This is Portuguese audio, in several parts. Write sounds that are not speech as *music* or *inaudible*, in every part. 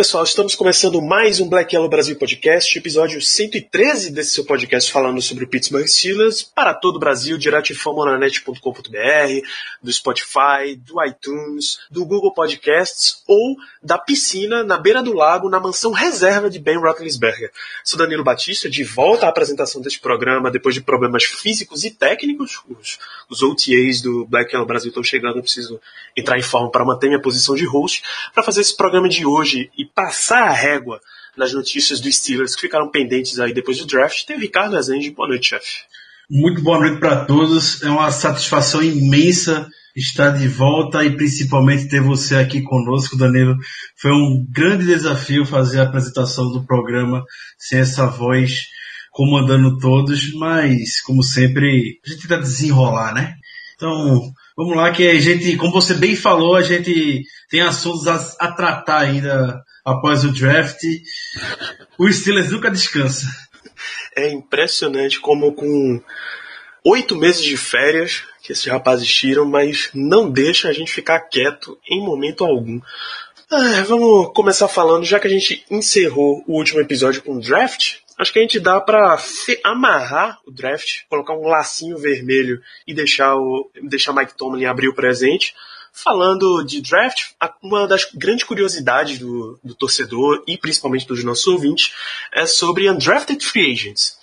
pessoal, estamos começando mais um Black Yellow Brasil Podcast, episódio 113 desse seu podcast falando sobre o Pittsburgh Steelers para todo o Brasil, direto de famonanet.com.br, do Spotify, do iTunes, do Google Podcasts ou da piscina na beira do lago, na mansão reserva de Ben Roethlisberger. Sou Danilo Batista, de volta à apresentação deste programa depois de problemas físicos e técnicos. Os, os OTAs do Black Yellow Brasil estão chegando, eu preciso entrar em forma para manter minha posição de host, para fazer esse programa de hoje e passar a régua nas notícias dos Steelers que ficaram pendentes aí depois do draft. Tem o Ricardo Azende. Boa noite, chefe. Muito boa noite para todos. É uma satisfação imensa estar de volta e principalmente ter você aqui conosco, Danilo. Foi um grande desafio fazer a apresentação do programa sem essa voz comandando todos, mas como sempre, a gente tenta desenrolar, né? Então, vamos lá que a gente, como você bem falou, a gente tem assuntos a, a tratar ainda após o draft. O Steelers nunca descansa. É impressionante como com oito meses de férias que esses rapazes tiram, mas não deixa a gente ficar quieto em momento algum. Ah, vamos começar falando, já que a gente encerrou o último episódio com o draft, acho que a gente dá para amarrar o draft, colocar um lacinho vermelho e deixar o deixar Mike Tomlin abrir o presente. Falando de draft, uma das grandes curiosidades do, do torcedor e principalmente dos nossos ouvintes é sobre undrafted free agents.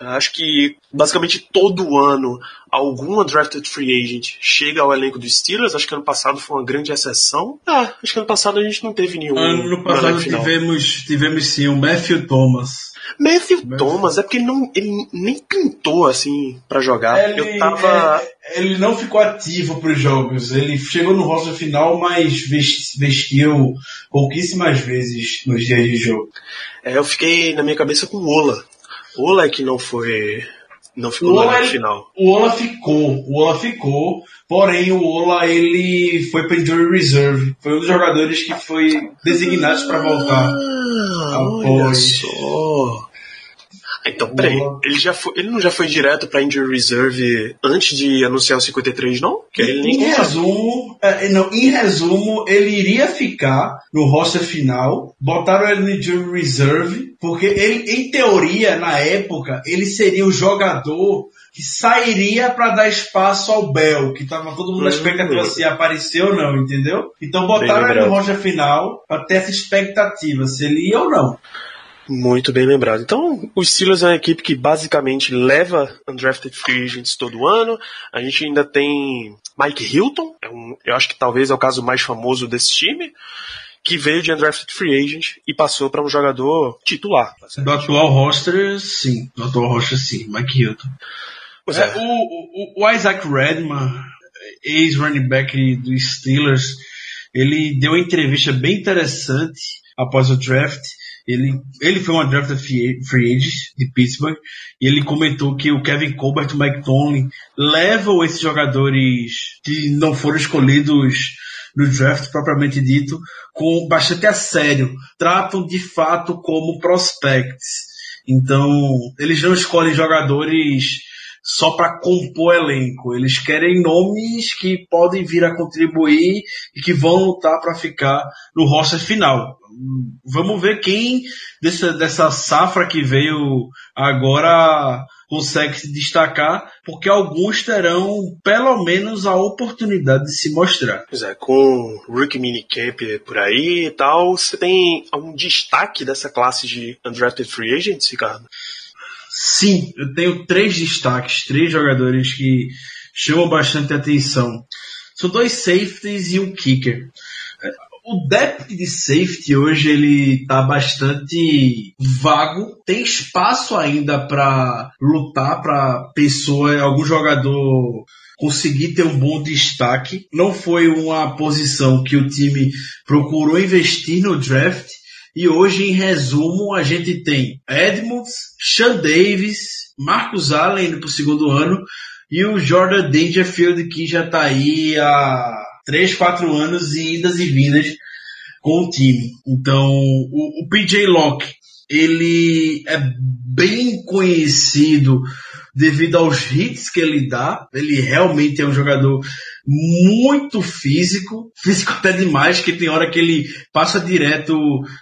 Acho que basicamente todo ano algum undrafted free agent chega ao elenco dos Steelers. Acho que ano passado foi uma grande exceção. Ah, acho que ano passado a gente não teve nenhum. Ano passado tivemos, tivemos sim o Matthew Thomas. Matthew, Matthew Thomas, é porque ele, não, ele nem pintou assim para jogar. Ele, Eu tava. é, ele não ficou ativo para os jogos. Ele chegou no roster final, mas vestiu pouquíssimas vezes nos dias de jogo. É, eu fiquei na minha cabeça com o Ola. Ola é que não foi. Não ficou O no Ola, elenco final. o Ola ficou, o Ola ficou, porém o Ola ele foi para injury reserve, foi um dos jogadores que foi designado para voltar. Ah, olha só. Ah, Então, peraí, Boa. ele, já foi, ele não já foi direto pra Injury Reserve antes de anunciar o 53, não? Que ele Em resumo, é, não, em resumo, ele iria ficar no roster final, botaram ele no injury reserve, porque ele, em teoria, na época, ele seria o jogador que sairia para dar espaço ao Bell, que tava todo mundo na expectativa se ia aparecer ou não, entendeu? Então botaram ele no roster final para ter essa expectativa, se ele ia ou não. Muito bem lembrado. Então, o Steelers é uma equipe que basicamente leva undrafted free agents todo ano. A gente ainda tem Mike Hilton, é um, eu acho que talvez é o caso mais famoso desse time, que veio de undrafted free agent e passou para um jogador titular. Do atual roster, sim. Do atual roster, sim. Mike Hilton. Pois É, é. o, o, o Isaac Redman, ex-running back dos Steelers, ele deu uma entrevista bem interessante após o draft. Ele, ele foi uma draft free free agent de Pittsburgh e ele comentou que o Kevin Colbert e o Mike Tomlin levam esses jogadores que não foram escolhidos no draft propriamente dito com bastante a sério. Tratam de fato como prospects. Então, eles não escolhem jogadores só para compor elenco. Eles querem nomes que podem vir a contribuir e que vão lutar para ficar no roster final. Vamos ver quem dessa, dessa safra que veio agora consegue se destacar, porque alguns terão pelo menos a oportunidade de se mostrar. Pois é, com Rookie Minicamp por aí e tal, você tem algum destaque dessa classe de undrafted free agents, Ricardo? Sim, eu tenho três destaques, três jogadores que chamam bastante atenção. São dois safeties e um kicker. O depth de safety hoje ele tá bastante vago. Tem espaço ainda para lutar para pessoa, algum jogador conseguir ter um bom destaque. Não foi uma posição que o time procurou investir no draft. E hoje, em resumo, a gente tem Edmonds, Sean Davis, Marcus Allen indo pro segundo ano e o Jordan Dangerfield que já tá aí há 3, 4 anos e idas e vindas com o time. Então, o, o PJ Locke, ele é bem conhecido devido aos hits que ele dá. Ele realmente é um jogador muito físico, físico até demais, que tem hora que ele passa direto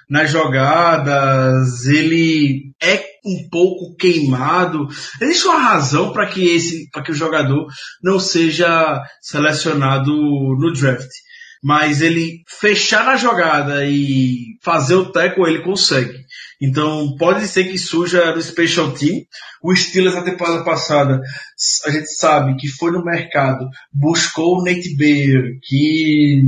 nas jogadas, ele é um pouco queimado. Existe uma razão para que esse, para que o jogador não seja selecionado no draft mas ele fechar na jogada e fazer o tackle ele consegue. Então pode ser que surja no special team. O Steelers na temporada passada, a gente sabe que foi no mercado, buscou o Nate Bayer, que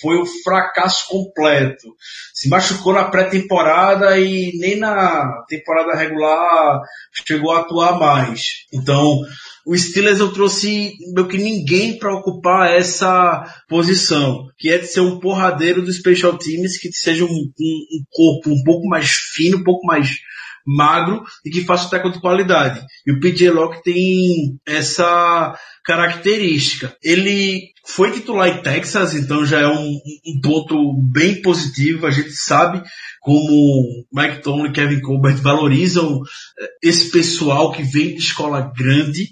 foi um fracasso completo. Se machucou na pré-temporada e nem na temporada regular chegou a atuar mais. Então, o Steelers eu trouxe meio que ninguém para ocupar essa posição, que é de ser um porradeiro dos special teams, que seja um, um, um corpo um pouco mais fino, um pouco mais magro e que faça o tackle de qualidade. E o PJ Locke tem essa característica. Ele foi titular em Texas, então já é um, um ponto bem positivo. A gente sabe como Mike Tomlin e Kevin Colbert valorizam eh, esse pessoal que vem de escola grande.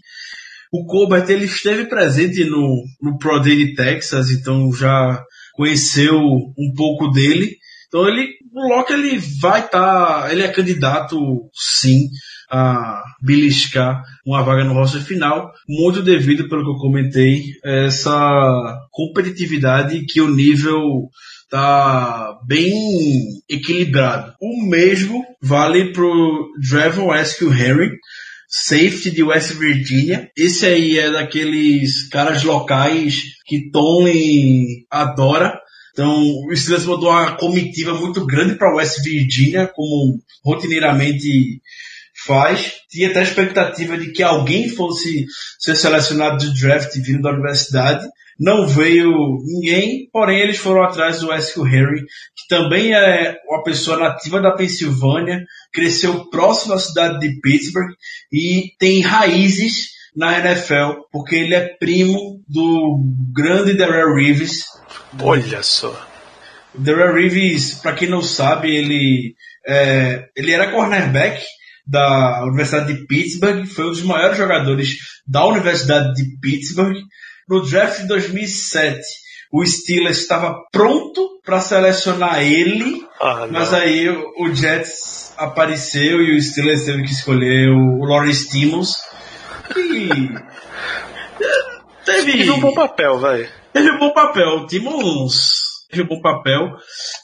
O Colbert ele esteve presente no, no Pro Day de Texas, então já conheceu um pouco dele. Então ele, o Locke ele vai estar, tá, ele é candidato sim a beliscar uma vaga no roster final, muito devido, pelo que eu comentei, essa competitividade que o nível tá bem equilibrado. O mesmo vale pro Trevor Eskew Henry, safety de West Virginia. Esse aí é daqueles caras locais que Tony adora. Então, o Steelers mandou uma comitiva muito grande para West Virginia, como rotineiramente faz. Tinha até a expectativa de que alguém fosse ser selecionado de draft vindo da universidade. Não veio ninguém, porém eles foram atrás do Eskel Harry, que também é uma pessoa nativa da Pensilvânia, cresceu próximo à cidade de Pittsburgh e tem raízes na NFL, porque ele é primo do grande Darrell Reeves. Olha só. Darrell Reeves, para quem não sabe, ele, é, ele era cornerback da Universidade de Pittsburgh, foi um dos maiores jogadores da Universidade de Pittsburgh. No draft de 2007, o Steelers estava pronto para selecionar ele, ah, mas aí o Jets apareceu e o Steelers teve que escolher o Lawrence Timmons. E *laughs* teve, um bom papel, vai. Teve um bom papel. O Timmons teve um bom papel.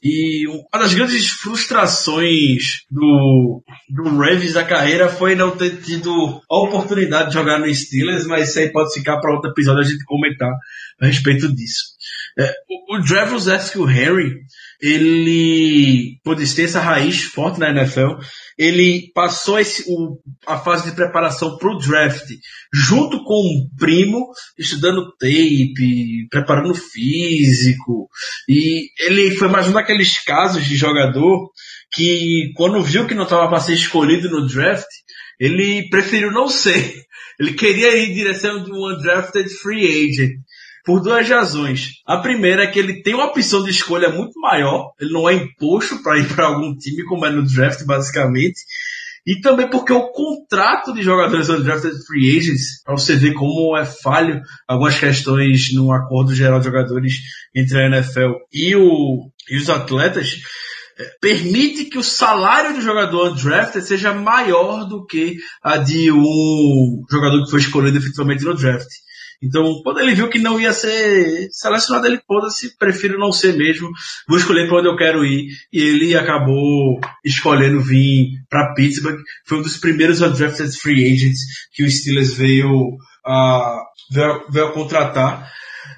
E uma das grandes frustrações do, do Ravens da carreira foi não ter tido a oportunidade de jogar no Steelers, mas isso aí pode ficar para outro episódio a gente comentar a respeito disso. É, o, o Dravos Eskew Harry, ele pode ter essa raiz forte na NFL. Ele passou esse, o, a fase de preparação para o draft junto com um primo, estudando tape, preparando físico. E ele foi mais um daqueles casos de jogador que, quando viu que não estava para ser escolhido no draft, ele preferiu não ser. Ele queria ir em direção de um undrafted free agent por duas razões. A primeira é que ele tem uma opção de escolha muito maior, ele não é imposto para ir para algum time, como é no draft, basicamente. E também porque o contrato de jogadores undrafted free agents, para você ver como é falho algumas questões no acordo geral de jogadores entre a NFL e, o, e os atletas, é, permite que o salário do jogador undrafted seja maior do que a de um jogador que foi escolhido efetivamente no draft. Então, quando ele viu que não ia ser selecionado, ele foda-se, prefiro não ser mesmo, vou escolher para onde eu quero ir. E ele acabou escolhendo vir para Pittsburgh. Foi um dos primeiros undrafted free agents que o Steelers veio, uh, veio, veio a contratar.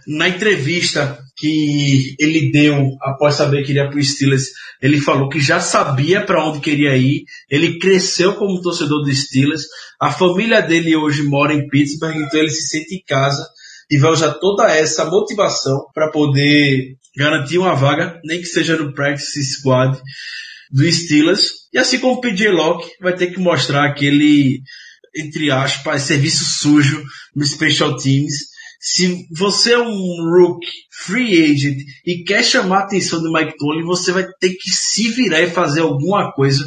Na entrevista que ele deu após saber que iria para o Steelers, ele falou que já sabia para onde queria ir, ele cresceu como torcedor do Steelers, a família dele hoje mora em Pittsburgh, então ele se sente em casa e vai usar toda essa motivação para poder garantir uma vaga, nem que seja no practice squad do Steelers. E assim como o PJ Locke vai ter que mostrar aquele, entre aspas, serviço sujo no Special Teams. Se você é um rookie, free agent e quer chamar a atenção do Mike Tomlin, você vai ter que se virar e fazer alguma coisa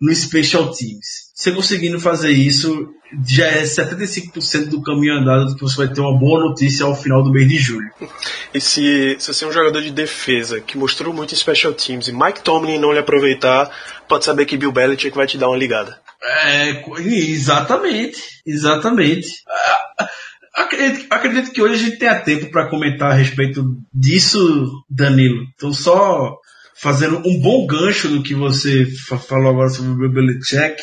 no Special Teams. Você conseguindo fazer isso, já é 75% do caminho andado que você vai ter uma boa notícia ao final do mês de julho. E se, se você é um jogador de defesa que mostrou muito em Special Teams e Mike Tomlin não lhe aproveitar, pode saber que Bill Belichick vai te dar uma ligada. É, exatamente, exatamente. Acredito, acredito que hoje a gente tenha tempo para comentar a respeito disso, Danilo. Então, só fazendo um bom gancho do que você falou agora sobre o Belichick.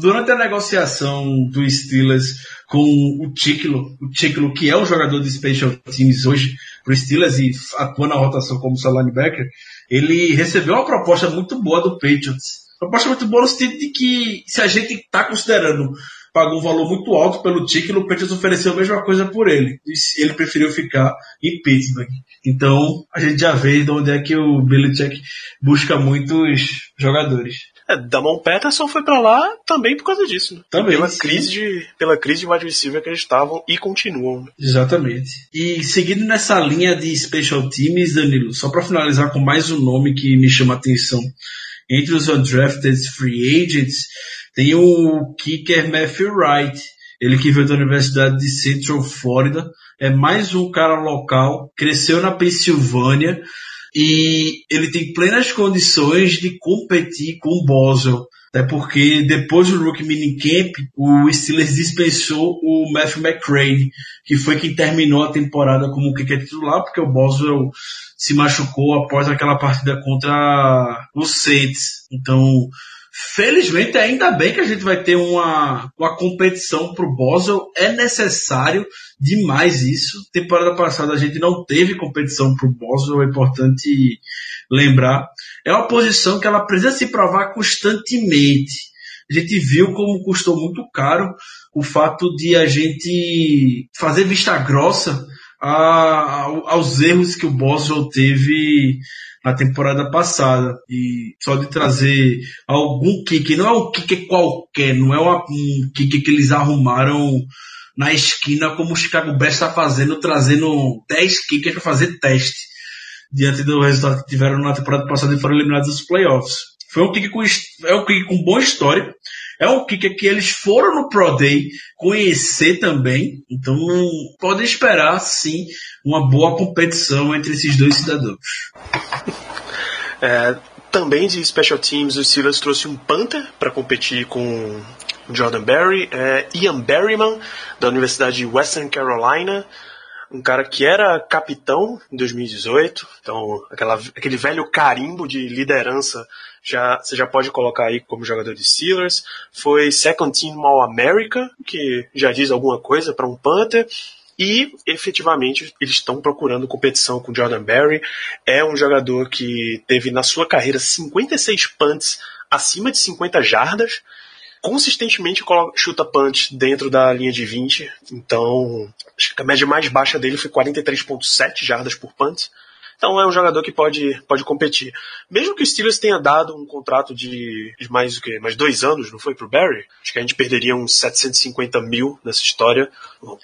Durante a negociação do Steelers com o Ticlo, o Ticlo que é um jogador de Special Teams hoje para o Steelers e atua na rotação como seu linebacker, ele recebeu uma proposta muito boa do Patriots. Proposta muito boa no sentido de que se a gente está considerando pagou um valor muito alto pelo Ticlo, o Patriots ofereceu a mesma coisa por ele. Ele preferiu ficar em Pittsburgh. Então, a gente já vê de onde é que o Belichick busca muitos jogadores. É, Damon Peterson foi para lá também por causa disso. Né? Também. Pela sim. crise, de, pela crise de wide receiver que eles estavam e continuam. Exatamente. E seguindo nessa linha de special teams, Danilo, só para finalizar com mais um nome que me chama a atenção. Entre os undrafted free agents, tem o kicker Matthew Wright. Ele que veio da Universidade de Central Florida. É mais um cara local. Cresceu na Pensilvânia e ele tem plenas condições de competir com o Boswell. Até porque depois do Rookie Minicamp, o Steelers dispensou o Matthew McCrane, que foi quem terminou a temporada como kicker titular, porque o Boswell se machucou após aquela partida contra o Saints. Então, felizmente, ainda bem que a gente vai ter uma, uma competição pro Boswell. É necessário demais isso. Temporada passada a gente não teve competição pro Boswell, é importante lembrar. É uma posição que ela precisa se provar constantemente. A gente viu como custou muito caro o fato de a gente fazer vista grossa a, aos erros que o Boswell teve na temporada passada. E só de trazer algum kick, não é um kick qualquer, não é um kick que eles arrumaram na esquina como o Chicago Bears está fazendo, trazendo 10 kickers para fazer teste. Diante do resultado que tiveram na temporada passada e foram eliminados dos playoffs. Foi um kick com, é um kick com boa história. É um kick que eles foram no Pro Day conhecer também. Então podem esperar sim uma boa competição entre esses dois cidadãos. É, também de Special Teams, o Steelers trouxe um Panther para competir com Jordan Berry, é, Ian Berryman, da Universidade de Western Carolina, um cara que era capitão em 2018, então aquela, aquele velho carimbo de liderança já, você já pode colocar aí como jogador de Steelers. Foi Second Team All-America, que já diz alguma coisa para um Panther. E efetivamente eles estão procurando competição com Jordan Berry. É um jogador que teve na sua carreira 56 punts acima de 50 jardas. Consistentemente chuta punch dentro da linha de 20. Então, acho que a média mais baixa dele foi 43,7 jardas por punt. Então é um jogador que pode, pode competir. Mesmo que o Steelers tenha dado um contrato de, de mais o quê? Mais dois anos, não foi pro Barry? Acho que a gente perderia uns 750 mil nessa história.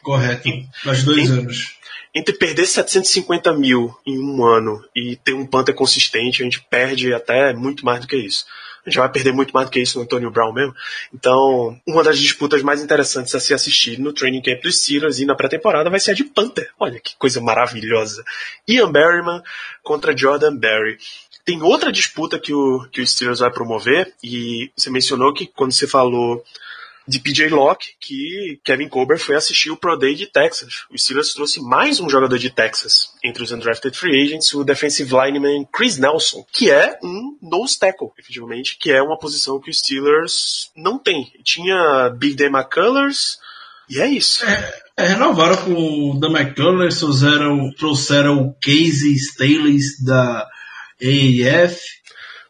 Correto. Mais dois anos. Entre perder 750 mil em um ano e ter um Panther consistente, a gente perde até muito mais do que isso. Gente vai perder muito mais do que isso no Antonio Brown mesmo. Então, uma das disputas mais interessantes a se assistir no training camp dos Steelers e na pré-temporada vai ser a de Panther. Olha que coisa maravilhosa. Ian Berryman contra Jordan Berry. Tem outra disputa que o, que o Steelers vai promover, e você mencionou que quando você falou de PJ Locke, que Kevin Colbert foi assistir o Pro Day de Texas. O Steelers trouxe mais um jogador de Texas entre os undrafted free agents, o defensive lineman Chris Nelson, que é um nose tackle, efetivamente, que é uma posição que o Steelers não tem. Tinha Big Dan McCullers, e é isso. É, renovaram com o Dan McCullers, trouxeram, trouxeram o Casey Staley da AAF.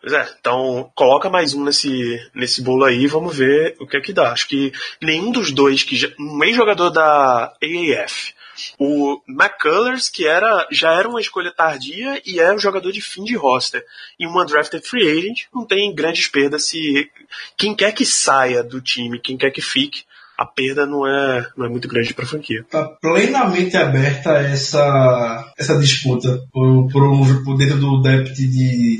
Pois é, então coloca mais um nesse, nesse bolo aí vamos ver o que é que dá. Acho que nenhum dos dois, que já, um ex-jogador da AAF O McCullers, que era, já era uma escolha tardia e é um jogador de fim de roster. E um undrafted free agent não tem grandes perdas se quem quer que saia do time, quem quer que fique, a perda não é, não é muito grande para a franquia. Está plenamente aberta essa, essa disputa por, por, por dentro do depth de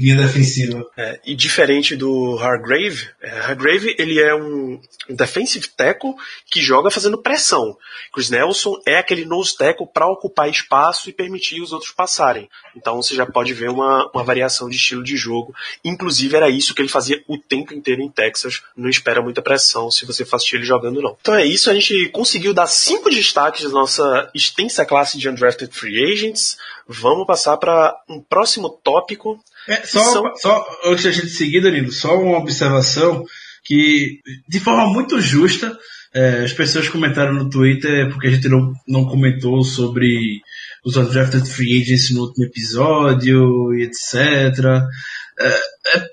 linha defensiva. É, e diferente do Hargrave, é, Hargrave ele é um, defensive tackle que joga fazendo pressão. Chris Nelson é aquele nose tackle para ocupar espaço e permitir os outros passarem. Então você já pode ver uma, uma variação de estilo de jogo. Inclusive era isso que ele fazia o tempo inteiro em Texas. Não espera muita pressão se você assistir ele jogando não. Então é isso, a gente conseguiu dar cinco destaques da nossa extensa classe de undrafted free agents. Vamos passar para um próximo tópico é, só, são... só antes da gente seguir, Danilo, só uma observação que, de forma muito justa, é, as pessoas comentaram no Twitter, porque a gente não, não comentou sobre os undrafted free agents no último episódio e etc. É, é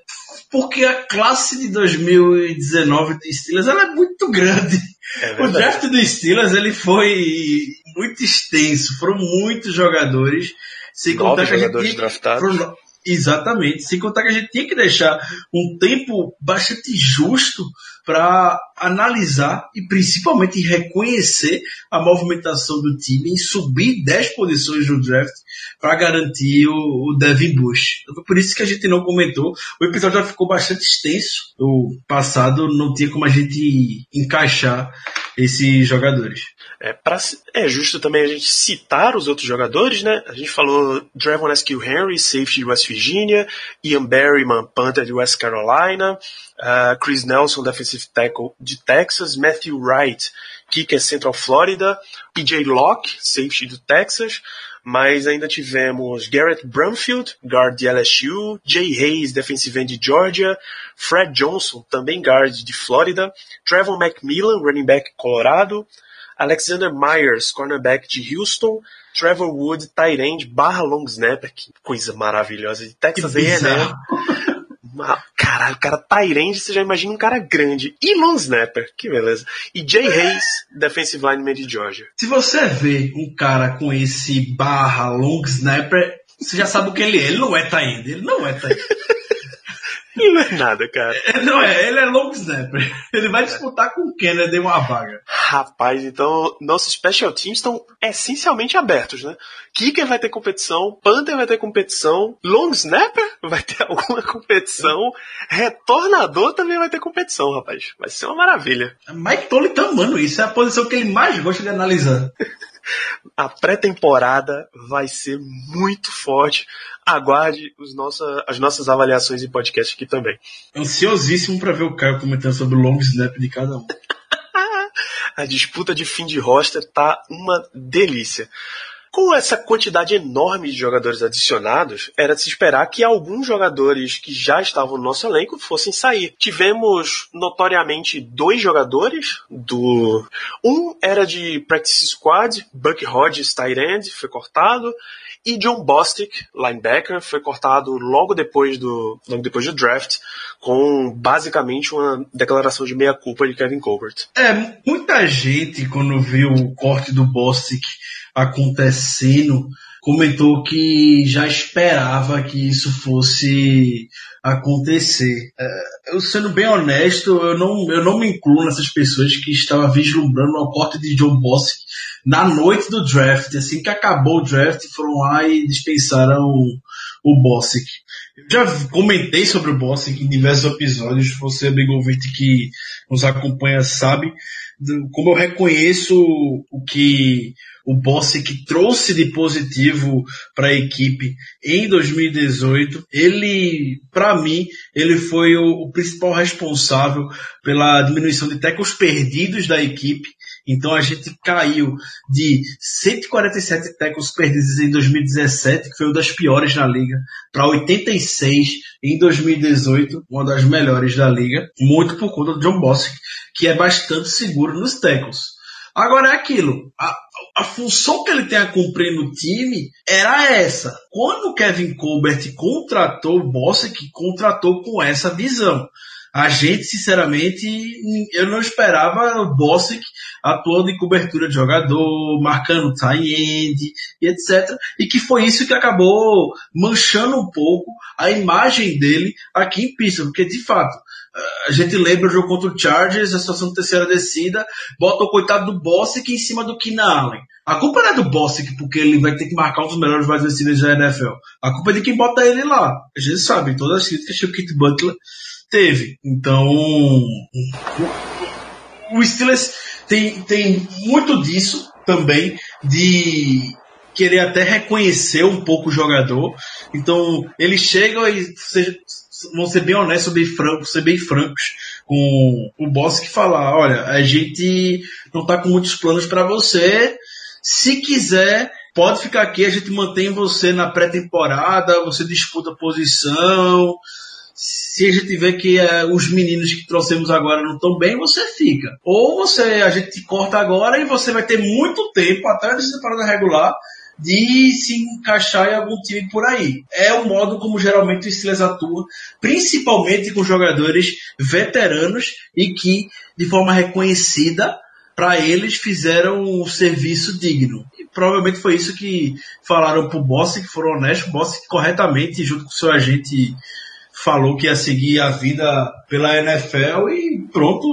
porque a classe de 2019 do Steelers ela é muito grande. É o draft do Steelers ele foi muito extenso, foram muitos jogadores. Sem Nove contar jogadores que a gente, draftados. Foram, Exatamente. Sem contar que a gente tinha que deixar um tempo bastante justo para analisar e principalmente reconhecer a movimentação do time e subir 10 posições no draft para garantir o, o, Devin Bush. Então, por isso que a gente não comentou. O episódio já ficou bastante extenso. O passado não tinha como a gente encaixar esses jogadores. É, pra, é justo também a gente citar os outros jogadores, né? A gente falou Drevon Esquill Henry, safety de West Virginia, Ian Berryman, Panther de West Carolina, uh, Chris Nelson, defensive tackle de Texas, Matthew Wright, kicker Central Florida, PJ Locke, safety do Texas, mas ainda tivemos Garrett Brumfield, guard de LSU, Jay Hayes, defensive end de Georgia, Fred Johnson, também guard de Florida, Trevor McMillan, running back Colorado, Alexander Myers, cornerback de Houston, Trevor Wood, tight end barra long snapper, que coisa maravilhosa, de Texas A&M. Caralho, cara, Tyrande, você já imagina um cara grande. E long snapper, que beleza. E Jay Hayes, defensive lineman de Georgia. Se você vê um cara com esse barra long snapper, você já sabe o que ele é. Ele não é Tyrande, ele não é Tyrande. *laughs* Ele *laughs* não é nada, cara. É, não é, ele é long snapper. Ele vai disputar com o Kennedy uma vaga. Rapaz, então nossos special teams estão essencialmente abertos, né? Kicker vai ter competição, Panther vai ter competição, long snapper vai ter *laughs* alguma competição, retornador também vai ter competição, rapaz. Vai ser uma maravilha. Mike Tolley tá amando isso, é a posição que ele mais gosta de analisar. A pré-temporada vai ser muito forte. Aguarde os nossa, as nossas avaliações em podcast aqui também. Ansiosíssimo para ver o Caio comentando sobre o long snap de cada um. *laughs* a disputa de fim de roster tá uma delícia. Com essa quantidade enorme de jogadores adicionados, era de se esperar que alguns jogadores que já estavam no nosso elenco fossem sair. Tivemos notoriamente dois jogadores do. Um era de Practice Squad, Buck Hodges, end, foi cortado, e John Bostic, linebacker, foi cortado logo depois do, logo depois do draft, com basicamente uma declaração de meia-culpa de Kevin Colbert. É, muita gente, quando viu o corte do Bostic acontecendo, comentou que já esperava que isso fosse acontecer. É, eu sendo bem honesto, eu não, eu não me incluo nessas pessoas que estavam vislumbrando o corte de John Boss na noite do draft, assim que acabou o draft, foram lá e dispensaram o, o Bossick. Eu já comentei sobre o Bossick em diversos episódios, você, amigo ouvinte que nos acompanha, sabe como eu reconheço o que o Bossick trouxe de positivo para a equipe em 2018, ele, para mim, ele foi o, o, principal responsável pela diminuição de tackles perdidos da equipe. Então a gente caiu de 147 tackles perdidos em 2017, que foi uma das piores na liga, para 86 em 2018, uma das melhores da liga, muito por conta do John Bossick, que é bastante seguro nos tackles. Agora é aquilo, a, a função que ele tem a cumprir no time era essa. Quando o Kevin Colbert contratou o Bossa, que contratou com essa visão. A gente, sinceramente, eu não esperava o Bossic atuando em cobertura de jogador, marcando tie end e etc. E que foi isso que acabou manchando um pouco a imagem dele aqui em pista, porque de fato, a gente lembra o jogo contra o Chargers, a situação de terceira descida, bota o coitado do Bossic em cima do Keenan Allen. A culpa não é do Bossic porque ele vai ter que marcar um dos melhores wide receivers da NFL. A culpa é de quem bota ele lá. A gente sabe, todas as críticas que o Kit Butler teve. Então, o Steelers tem, tem muito disso também, de querer até reconhecer um pouco o jogador. Então, eles chegam e vão ser bem honestos, bem francos, ser bem francos com o boss que falar, olha, a gente não está com muitos planos para você. Se quiser, pode ficar aqui, a gente mantém você na pré-temporada, você disputa posição. Se a gente vê que é, os meninos que trouxemos agora não estão bem, você fica. Ou você a gente corta agora e você vai ter muito tempo até a temporada regular de se encaixar em algum time por aí. É o modo como geralmente o Steelers atua, principalmente com jogadores veteranos e que, de forma reconhecida, para eles fizeram um serviço digno. E provavelmente foi isso que falaram pro Boss, que foram honestos, o Boss corretamente, junto com seu agente falou que ia seguir a vida pela NFL e pronto.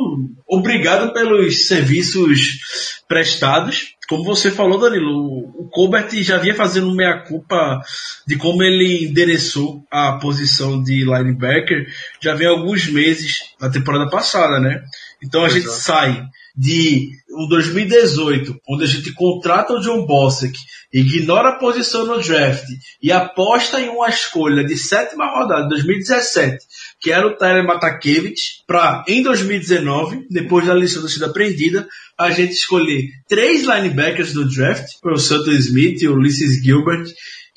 Obrigado pelos serviços prestados. Como você falou, Danilo, o Colbert já vinha fazendo meia-culpa de como ele endereçou a posição de linebacker já vem alguns meses na temporada passada, né? Então a gente sai de um 2018, onde a gente contrata o John Bossek, ignora a posição no draft e aposta em uma escolha de sétima rodada de 2017, que era o Tyler Matakevich, para em 2019, depois da lição ter sido aprendida, a gente escolher três linebackers do draft, o Santo Smith, o Ulysses Gilbert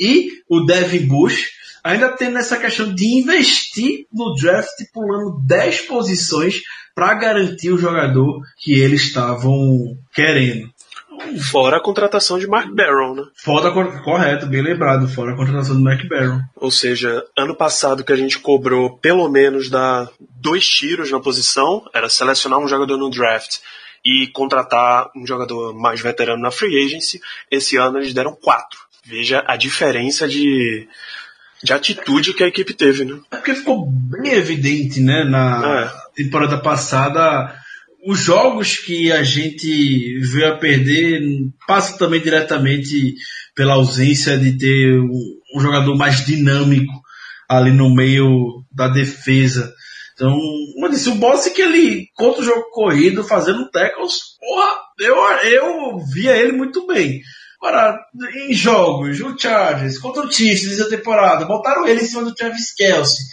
e o Devin Bush, ainda tendo essa questão de investir no draft pulando 10 posições para garantir o jogador que eles estavam querendo. Fora a contratação de Mark Barron, né? Fora, correto, bem lembrado, fora a contratação de Mark Barron. Ou seja, ano passado que a gente cobrou pelo menos da dois tiros na posição, era selecionar um jogador no draft e contratar um jogador mais veterano na free agency. Esse ano eles deram quatro. Veja a diferença de, de atitude que a equipe teve, né? É porque ficou bem evidente, né, na é. temporada passada. Os jogos que a gente veio a perder passam também diretamente pela ausência de ter um, jogador mais dinâmico ali no meio da defesa. Então, como eu disse, o boss que ele, contra o jogo corrido, fazendo tackles, porra, eu, eu via ele muito bem. Agora, em jogos, o Chargers contra o Chiefs nessa temporada, botaram ele em cima do Travis Kelsey.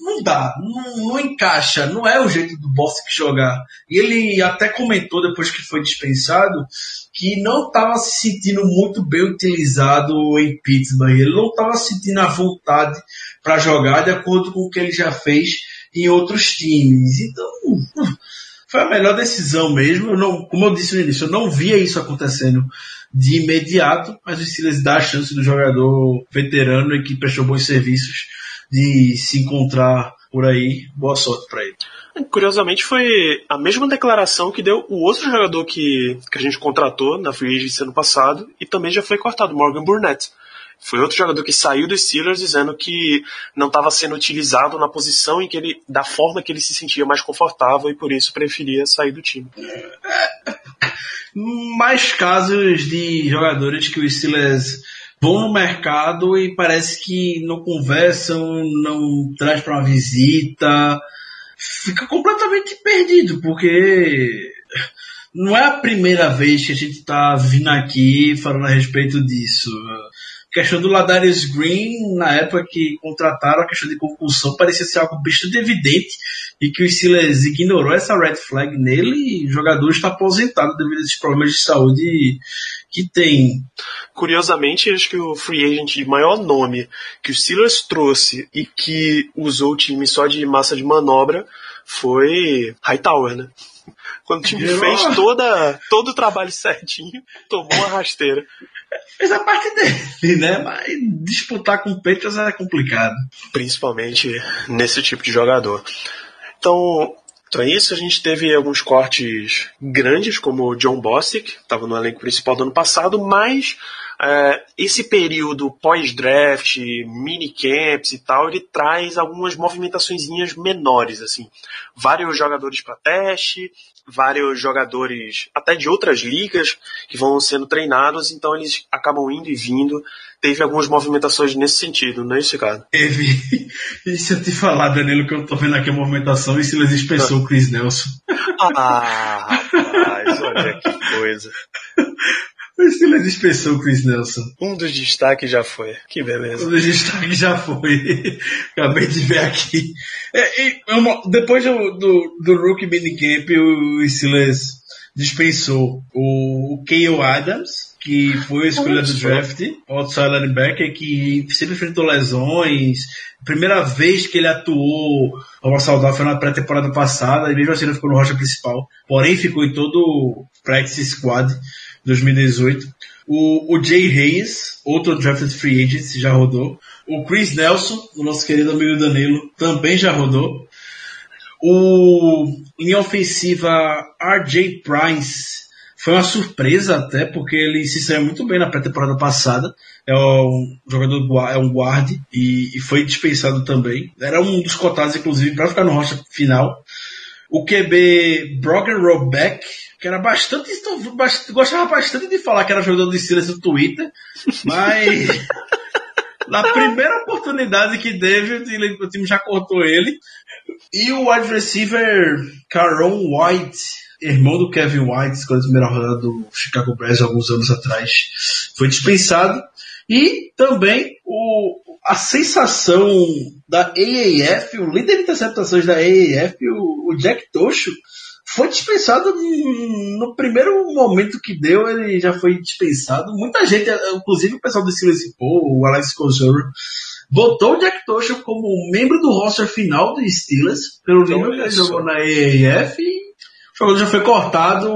Não dá, não, não encaixa, não é o jeito do que jogar. E ele até comentou depois que foi dispensado que não estava se sentindo muito bem utilizado em Pittsburgh. Ele não estava sentindo a vontade para jogar de acordo com o que ele já fez em outros times. Então, foi a melhor decisão mesmo. Eu não, como eu disse no início, eu não via isso acontecendo de imediato, mas o Steelers dá a chance do jogador veterano e que prestou bons serviços de se encontrar por aí. Boa sorte para ele. Curiosamente, foi a mesma declaração que deu o outro jogador que, que a gente contratou na Free Agency ano passado e também já foi cortado, Morgan Burnett. Foi outro jogador que saiu dos Steelers dizendo que não estava sendo utilizado na posição em que ele, da forma que ele se sentia mais confortável e por isso preferia sair do time. Mais casos de jogadores que o Steelers vão no mercado e parece que não conversam, não traz para uma visita, fica completamente perdido, porque não é a primeira vez que a gente está vindo aqui falando a respeito disso questão do Ladarius Green, na época que contrataram a questão de concussão, parecia ser algo bastante evidente e que o Steelers ignorou essa red flag nele e o jogador está aposentado devido a esses problemas de saúde que tem. Curiosamente, acho que o free agent de maior nome que o Steelers trouxe e que usou o time só de massa de manobra foi Hightower, né? Quando o time fez toda, todo o trabalho certinho, tomou uma rasteira fez a parte dele, né? Mas disputar com o Patriots é complicado. Principalmente nesse tipo de jogador. Então, então é isso, a gente teve alguns cortes grandes, como o John Bostic, que estava no elenco principal do ano passado, mas esse período pós-draft, mini-camps e tal, ele traz algumas movimentações menores, assim. Vários jogadores para teste, vários jogadores até de outras ligas que vão sendo treinados, então eles acabam indo e vindo. Teve algumas movimentações nesse sentido, não é isso, Ricardo? Teve. *laughs* E se eu te falar, Danilo, que eu tô vendo aqui a movimentação e Silas dispensou o Chris Nelson. Ah, rapaz, olha que coisa. *laughs* O Steelers dispensou o Chris Nelson. Um dos destaques já foi. Que beleza. Um dos destaques já foi. *laughs* Acabei de ver aqui. É, uma, depois do, do, do Rookie Minicamp, o Steelers dispensou o, Kale Adams, que foi a escolha do draft, outside linebacker, que sempre enfrentou lesões. Primeira vez que ele atuou ao saudável foi na pré-temporada passada, e mesmo assim não ficou no rocha principal. Porém, ficou em todo o practice squad 2018. O, o Jay Hayes, outro drafted free agent, já rodou. O Chris Nelson, o nosso querido amigo Danilo, também já rodou. O linha ofensiva RJ Price foi uma surpresa até, porque ele se saiu muito bem na pré-temporada passada. É um jogador, é um guard e, e, foi dispensado também. Era um dos cotados, inclusive, para ficar no rocha final. O QB Brogan Robeck, que era bastante, gostava bastante de falar que era jogador de Steelers no Twitter, mas *laughs* na primeira oportunidade que teve, o time já cortou ele. E o wide receiver Caron White, irmão do Kevin White, escolha a primeira rodada do Chicago Bears alguns anos atrás, foi dispensado. E também o, a sensação da AAF, o líder de interceptações da AAF, o, o Jack Tocho, foi dispensado no primeiro momento que deu, ele já foi dispensado. Muita gente, inclusive o pessoal do Steelers, o Alex Kozoro, botou o Jack Tosha como membro do roster final do Steelers, pelo nível que ele jogou na EAF, e o jogador já foi cortado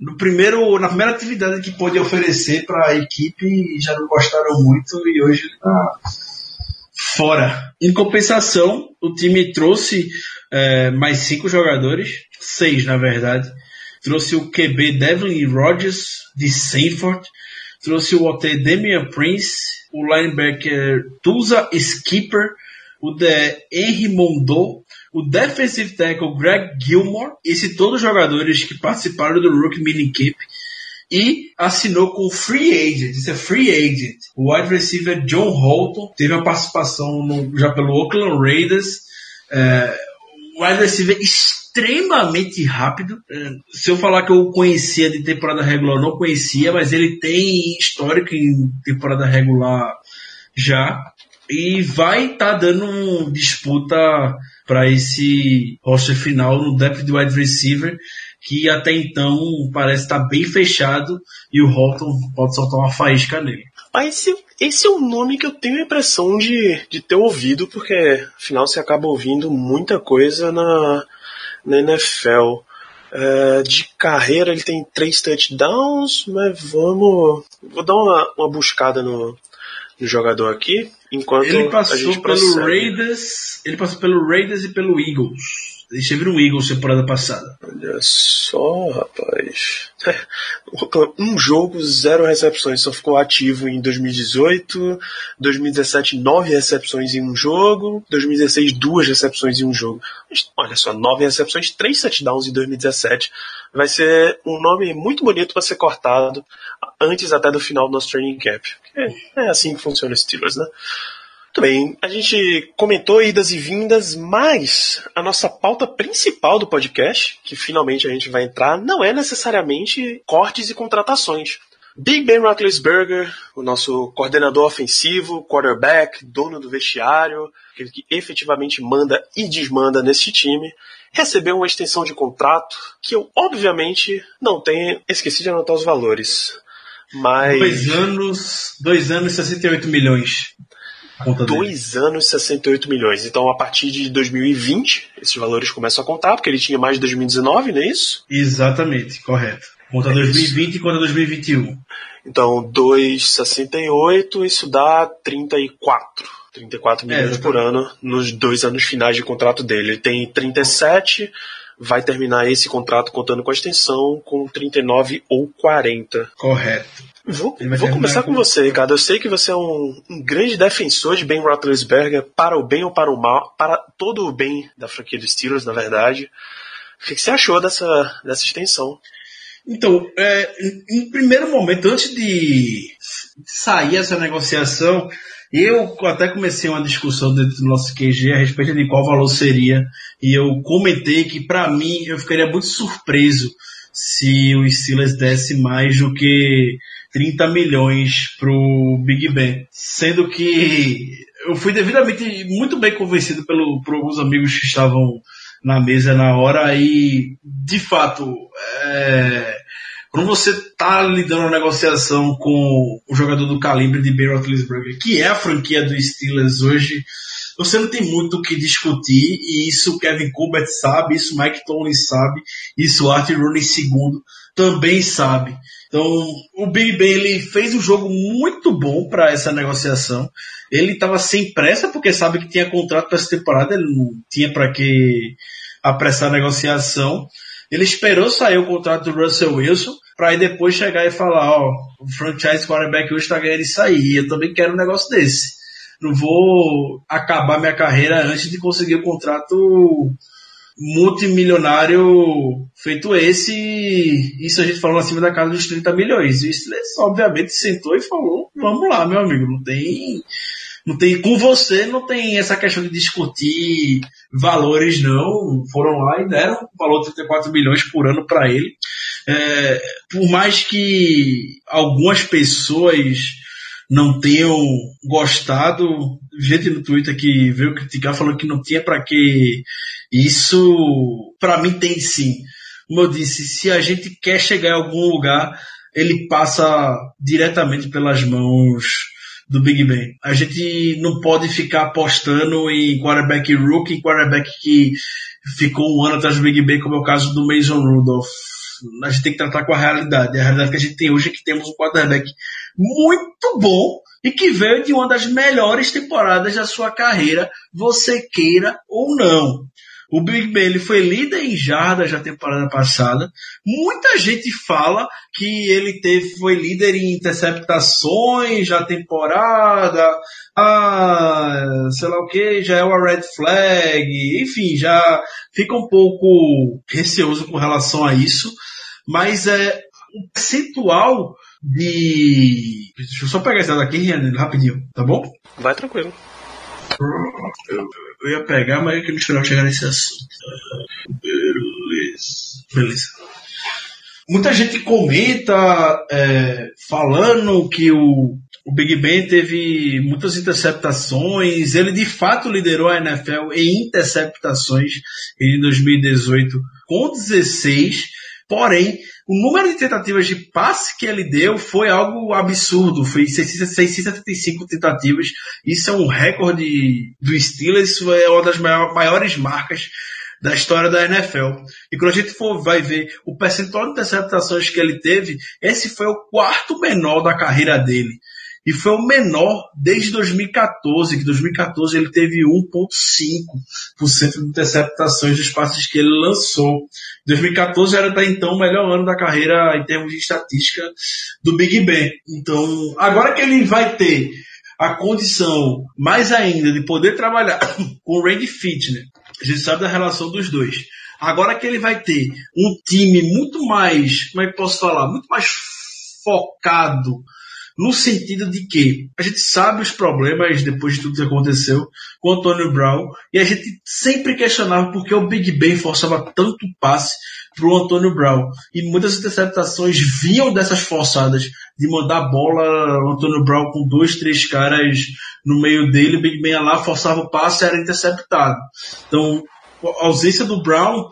no primeiro, na primeira atividade que pôde oferecer para a equipe, e já não gostaram muito, e hoje ele está fora. Em compensação, o time trouxe é, mais cinco jogadores, seis na verdade. Trouxe o QB Devlin Rogers de Sanford, trouxe o OT Damian Prince, o linebacker Tusa Skipper, o de Henry Mondou, o defensive tackle Greg Gilmore, esses todos jogadores que participaram do Rookie Minicamp e assinou com free agent, isso é free agent. O wide receiver John Holton teve uma participação no, já pelo Oakland Raiders. É, o wide receiver extremamente rápido. É, se eu falar que eu conhecia de temporada regular, não conhecia, mas ele tem histórico em temporada regular já. E vai estar tá dando disputa para esse roster final no depth de wide receiver que até então parece estar bem fechado e o Horton pode soltar uma faísca nele. Mas esse, esse é um nome que eu tenho a impressão de, de ter ouvido, porque afinal você acaba ouvindo muita coisa na, na NFL. É, de carreira ele tem três touchdowns, mas vamos. Vou dar uma, uma buscada no, no jogador aqui. Enquanto ele passou pelo Raiders. Ele passou pelo Raiders e pelo Eagles. Tiveram um Eagles temporada passada. Olha só, rapaz. Um jogo, zero recepções. Só ficou ativo em 2018. 2017, nove recepções em um jogo. 2016, duas recepções em um jogo. Olha só, nove recepções, três touchdowns em 2017. Vai ser um nome muito bonito para ser cortado antes até do final do nosso training camp. É, é assim que funciona o Steelers, né? Muito bem, a gente comentou idas e vindas, mas a nossa pauta principal do podcast, que finalmente a gente vai entrar, não é necessariamente cortes e contratações. Big Ben Roethlisberger, o nosso coordenador ofensivo, quarterback, dono do vestiário, aquele que efetivamente manda e desmanda nesse time, recebeu uma extensão de contrato que eu, obviamente, não tenho. Esqueci de anotar os valores. Mas. Dois anos, dois anos e 68 milhões. Dois anos e 68 milhões. Então, a partir de 2020, esses valores começam a contar, porque ele tinha mais de 2019, não é isso? Exatamente, correto. Conta é 2020 isso. e conta 2021. Então, 2,68, isso dá 34. 34 milhões é, por ano nos dois anos finais de contrato dele. Ele tem 37, vai terminar esse contrato contando com a extensão com 39 ou 40. Correto. Vou, vou começar com você, Ricardo. Eu sei que você é um, um, grande defensor de Ben Roethlisberger para o bem ou para o mal, para todo o bem da franquia dos Steelers, na verdade. O que você achou dessa, dessa extensão? Então, é, em primeiro momento, antes de sair essa negociação, eu até comecei uma discussão dentro do nosso QG a respeito de qual valor seria, e eu comentei que, para mim, eu ficaria muito surpreso se o Steelers desse mais do que 30 milhões pro Big Ben. Sendo que eu fui devidamente muito bem convencido pelo, por alguns amigos que estavam na mesa na hora e, de fato, é, quando você está lidando uma negociação com o jogador do calibre de Ben Roethlisberger, que é a franquia do Steelers hoje, você não tem muito o que discutir, e isso Kevin Colbert sabe, isso Mike Tony sabe, isso Art Rooney II também sabe. Então, o Big Ben ele fez um jogo muito bom para essa negociação. Ele estava sem pressa porque sabe que tinha contrato para essa temporada, ele não tinha para que apressar a negociação. Ele esperou sair o contrato do Russell Wilson para aí depois chegar e falar, ó, o franchise quarterback hoje está ganhando isso aí, eu também quero um negócio desse. Não vou acabar minha carreira antes de conseguir o contrato multimilionário feito esse, isso a gente falou acima da casa dos 30 milhões. E o Steelers, obviamente, sentou e falou: vamos lá, meu amigo, não tem. Não tem, com você não tem essa questão de discutir valores, não. Foram lá e deram um valor de 34 milhões por ano para ele. É, por mais que algumas pessoas não tenham gostado, gente no Twitter que veio criticar falando que não tinha para que isso, para mim, tem sim. Como eu disse, se a gente quer chegar em algum lugar, ele passa diretamente pelas mãos do Big Ben. A gente não pode ficar apostando em quarterback rookie, quarterback que ficou um ano atrás do Big Ben, como é o caso do Mason Rudolph. A gente tem que tratar com a realidade. A realidade que a gente tem hoje é que temos um quarterback muito bom e que veio de uma das melhores temporadas da sua carreira, você queira ou não. O Big Ben ele foi líder em jardas na temporada passada. Muita gente fala que ele teve, foi líder em interceptações na temporada. Ah, sei lá o que, já é uma red flag. Enfim, já fica um pouco receoso com relação a isso. Mas é um percentual de. Deixa eu só pegar esse dado aqui, rapidinho, tá bom? Vai tranquilo. Eu, eu ia pegar, mas é que não esperava chegar nesse assunto. Beleza. Beleza. Muita gente comenta é, falando que o, o Big Ben teve muitas interceptações. Ele de fato liderou a NFL em interceptações em 2018 com 16. Porém, o número de tentativas de passe que ele deu foi algo absurdo. Foi 675 tentativas. Isso é um recorde do Steelers. Isso é uma das maiores marcas da história da NFL. E quando a gente for, vai ver o percentual de interceptações que ele teve, esse foi o quarto menor da carreira dele e foi o menor desde 2014, que 2014 ele teve 1,5% de interceptações dos passes que ele lançou. 2014 era até então o melhor ano da carreira em termos de estatística do Big Ben. Então, agora que ele vai ter a condição mais ainda de poder trabalhar *coughs* com o Randy Fitner, a gente sabe da relação dos dois. Agora que ele vai ter um time muito mais, como é que posso falar, muito mais focado no sentido de que a gente sabe os problemas depois de tudo que aconteceu com o Antônio Brown e a gente sempre questionava por que o Big Ben forçava tanto passe para o Antônio Brown. E muitas interceptações vinham dessas forçadas de mandar bola, o Antônio Brown com dois, três caras no meio dele, o Big Ben ia lá, forçava o passe e era interceptado. Então, a ausência do Brown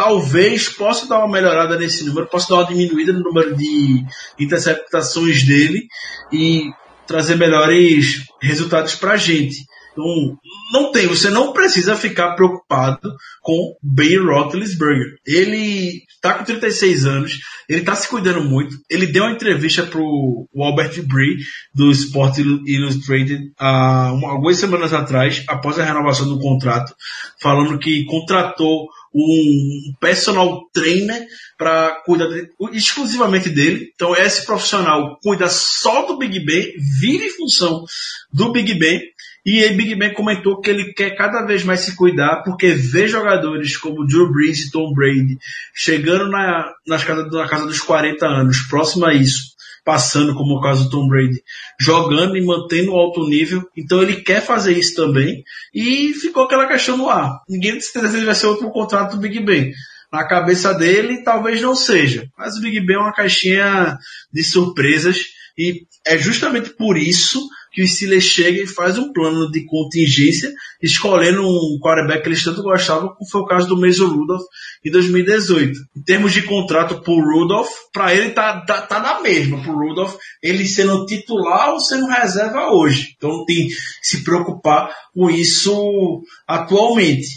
talvez possa dar uma melhorada nesse número, possa dar uma diminuída no número de interceptações dele e trazer melhores resultados para a gente. Então, não tem, você não precisa ficar preocupado com Ben Roethlisberger. Ele está com 36 anos, ele está se cuidando muito. Ele deu uma entrevista para o Albert Brie do Sport Illustrated há algumas semanas atrás, após a renovação do contrato, falando que contratou um personal trainer para cuidar exclusivamente dele. Então esse profissional cuida só do Big Ben, vive em função do Big Ben. E aí Big Ben comentou que ele quer cada vez mais se cuidar porque vê jogadores como Drew Brees e Tom Brady chegando na, nas casa, na casa dos 40 anos, próximo a isso, passando, como o caso do Tom Brady, jogando e mantendo alto nível. Então ele quer fazer isso também. E ficou aquela questão no ar. Ninguém tem certeza se vai ser outro contrato do Big Ben. Na cabeça dele, talvez não seja. Mas o Big Ben é uma caixinha de surpresas. E é justamente por isso que o Steelers chega e faz um plano de contingência, escolhendo um quarterback que eles tanto gostavam, como foi o caso do Mason Rudolph em 2018. Em termos de contrato por Rudolph, para ele tá, tá, tá na mesma, pro Rudolph, ele sendo titular ou sendo reserva hoje. Então não tem que se preocupar com isso atualmente.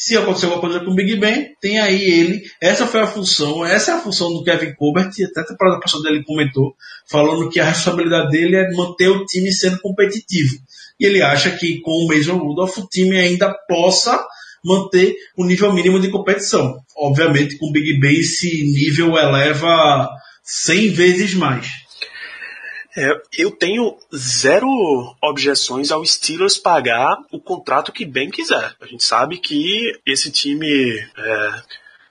Se acontecer alguma coisa com o Big Ben, tem aí ele. Essa foi a função, essa é a função do Kevin Colbert, e até a temporada passada ele comentou, falando que a responsabilidade dele é manter o time sendo competitivo. E ele acha que com o Mason Rudolph o time ainda possa manter o nível mínimo de competição. Obviamente, com o Big Ben esse nível eleva 100 vezes mais. É, eu tenho zero objeções ao Steelers pagar o contrato que bem quiser. A gente sabe que esse time é,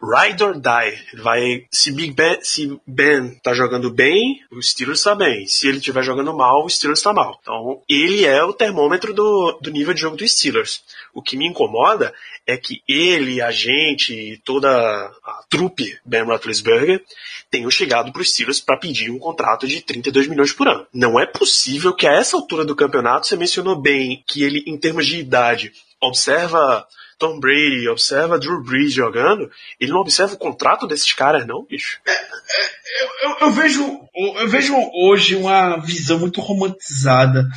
ride or die. Vai, se Big Ben, se Ben tá jogando bem, o Steelers tá bem. Se ele estiver jogando mal, o Steelers tá mal. Então, ele é o termômetro do, do nível de jogo do Steelers. O que me incomoda é que ele, a gente, toda a trupe Ben Roethlisberger tenham chegado para os Steelers para pedir um contrato de 32 milhões por ano. Não é possível que a essa altura do campeonato, você mencionou bem que ele, em termos de idade, observa Tom Brady, observa Drew Brees jogando, ele não observa o contrato desses caras, não, bicho? É, é, eu, eu, vejo, eu vejo hoje uma visão muito romantizada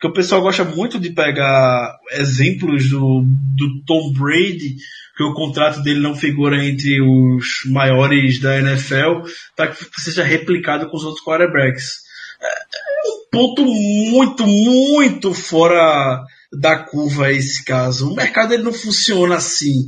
que o pessoal gosta muito de pegar exemplos do, do Tom Brady, que o contrato dele não figura entre os maiores da NFL, para que seja replicado com os outros quarterbacks. É, é um ponto muito, muito fora da curva esse caso. O mercado ele não funciona assim.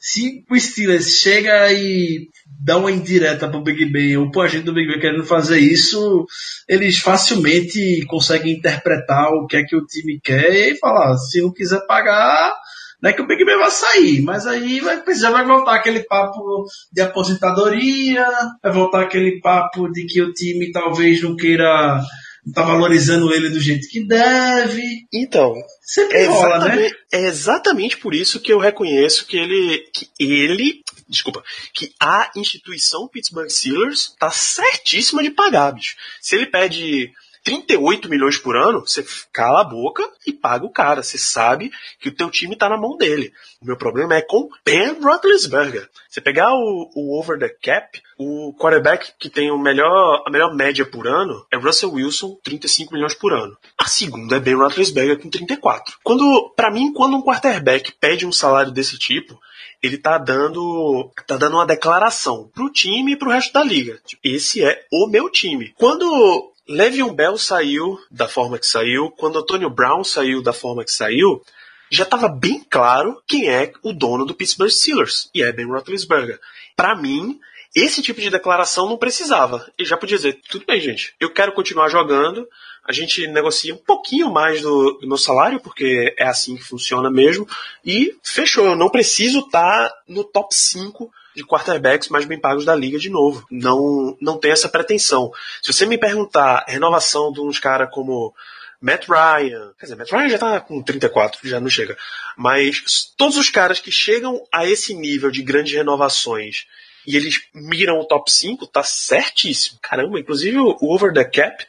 Se o Steelers chega e dá uma indireta pro Big Ben ou pro agente do Big Ben querendo fazer isso, eles facilmente conseguem interpretar o que é que o time quer e falar, se não quiser pagar, não é que o Big Ben vai sair, mas aí vai precisar vai voltar aquele papo de aposentadoria, vai voltar aquele papo de que o time talvez não queira não tá valorizando ele do jeito que deve. Então, sempre é rola, né? É exatamente por isso que eu reconheço que ele, que ele, desculpa, que a instituição Pittsburgh Steelers tá certíssima de pagar, bicho. Se ele pede 38 milhões por ano, você cala a boca e paga o cara. Você sabe que o teu time tá na mão dele. O meu problema é com Ben Roethlisberger. Você pegar o, o over the cap, o quarterback que tem o melhor, a melhor média por ano é Russell Wilson, 35 milhões por ano. A segunda é Ben Roethlisberger com 34. Quando, para mim, quando um quarterback pede um salário desse tipo, ele tá dando tá dando uma declaração pro time e pro resto da liga. Tipo, esse é o meu time. Quando Le'Veon Bell saiu da forma que saiu, quando Antonio Brown saiu da forma que saiu, já estava bem claro quem é o dono do Pittsburgh Steelers, e é Ben Roethlisberger. Para mim, esse tipo de declaração não precisava. Ele já podia dizer, tudo bem, gente, eu quero continuar jogando, a gente negocia um pouquinho mais do, do meu salário, porque é assim que funciona mesmo, e fechou, eu não preciso estar tá no top 5 de quarterbacks mais bem pagos da liga de novo. Não, não tem essa pretensão. Se você me perguntar renovação de uns caras como Matt Ryan, quer dizer, Matt Ryan já tá com 34, já não chega. Mas todos os caras que chegam a esse nível de grandes renovações e eles miram o top 5, tá certíssimo. Caramba, inclusive o Over the Cap